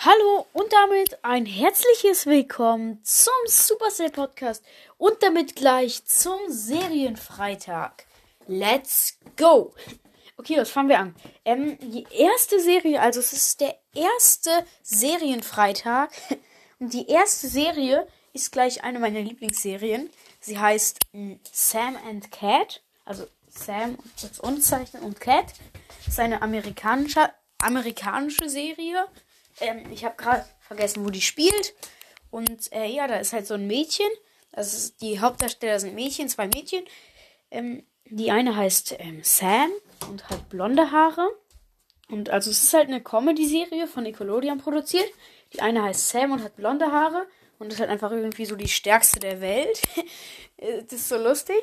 Hallo und damit ein herzliches Willkommen zum Supercell Podcast und damit gleich zum Serienfreitag. Let's go! Okay, was fangen wir an? Ähm, die erste Serie, also es ist der erste Serienfreitag und die erste Serie ist gleich eine meiner Lieblingsserien. Sie heißt äh, Sam and Cat, also Sam als Unzeichnen und Cat. Das ist eine amerikanische, amerikanische Serie ähm, ich habe gerade vergessen, wo die spielt. Und äh, ja, da ist halt so ein Mädchen. Ist, die Hauptdarsteller sind Mädchen, zwei Mädchen. Ähm, die eine heißt ähm, Sam und hat blonde Haare. Und also es ist halt eine Comedy-Serie von Nickelodeon produziert. Die eine heißt Sam und hat blonde Haare. Und ist halt einfach irgendwie so die stärkste der Welt. das ist so lustig.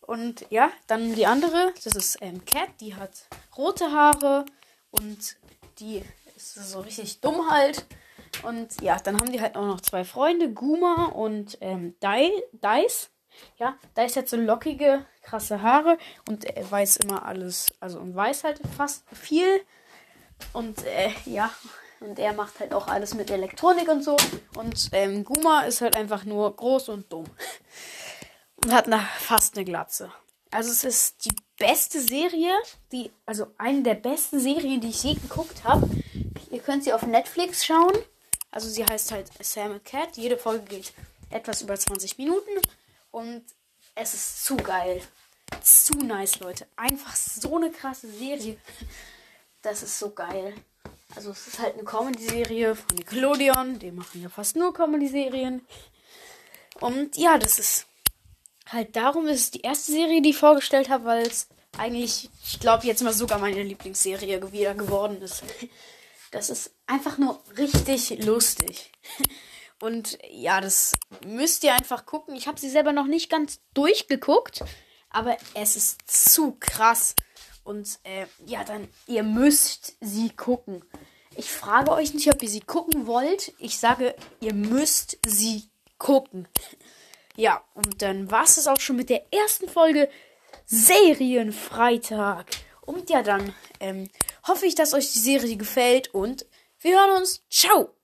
Und ja, dann die andere, das ist ähm, Cat, die hat rote Haare und die ist so richtig dumm halt. Und ja, dann haben die halt auch noch zwei Freunde, Guma und ähm, Dice. Ja, Dice hat so lockige, krasse Haare und er weiß immer alles, also und weiß halt fast viel. Und äh, ja, und er macht halt auch alles mit Elektronik und so. Und ähm, Guma ist halt einfach nur groß und dumm. Und hat nach fast eine Glatze. Also es ist die beste Serie, die, also eine der besten Serien, die ich je geguckt habe. Ihr könnt sie auf Netflix schauen. Also sie heißt halt Sam Cat. Jede Folge geht etwas über 20 Minuten. Und es ist zu geil. Zu nice, Leute. Einfach so eine krasse Serie. Das ist so geil. Also es ist halt eine Comedy-Serie von Nickelodeon. Die machen ja fast nur Comedy-Serien. Und ja, das ist halt darum ist es die erste Serie, die ich vorgestellt habe, weil es eigentlich, ich glaube, jetzt mal sogar meine Lieblingsserie wieder geworden ist. Das ist einfach nur richtig lustig. Und ja, das müsst ihr einfach gucken. Ich habe sie selber noch nicht ganz durchgeguckt, aber es ist zu krass. Und äh, ja, dann, ihr müsst sie gucken. Ich frage euch nicht, ob ihr sie gucken wollt. Ich sage, ihr müsst sie gucken. Ja, und dann war es auch schon mit der ersten Folge Serienfreitag. Und ja, dann ähm, hoffe ich, dass euch die Serie gefällt und wir hören uns. Ciao!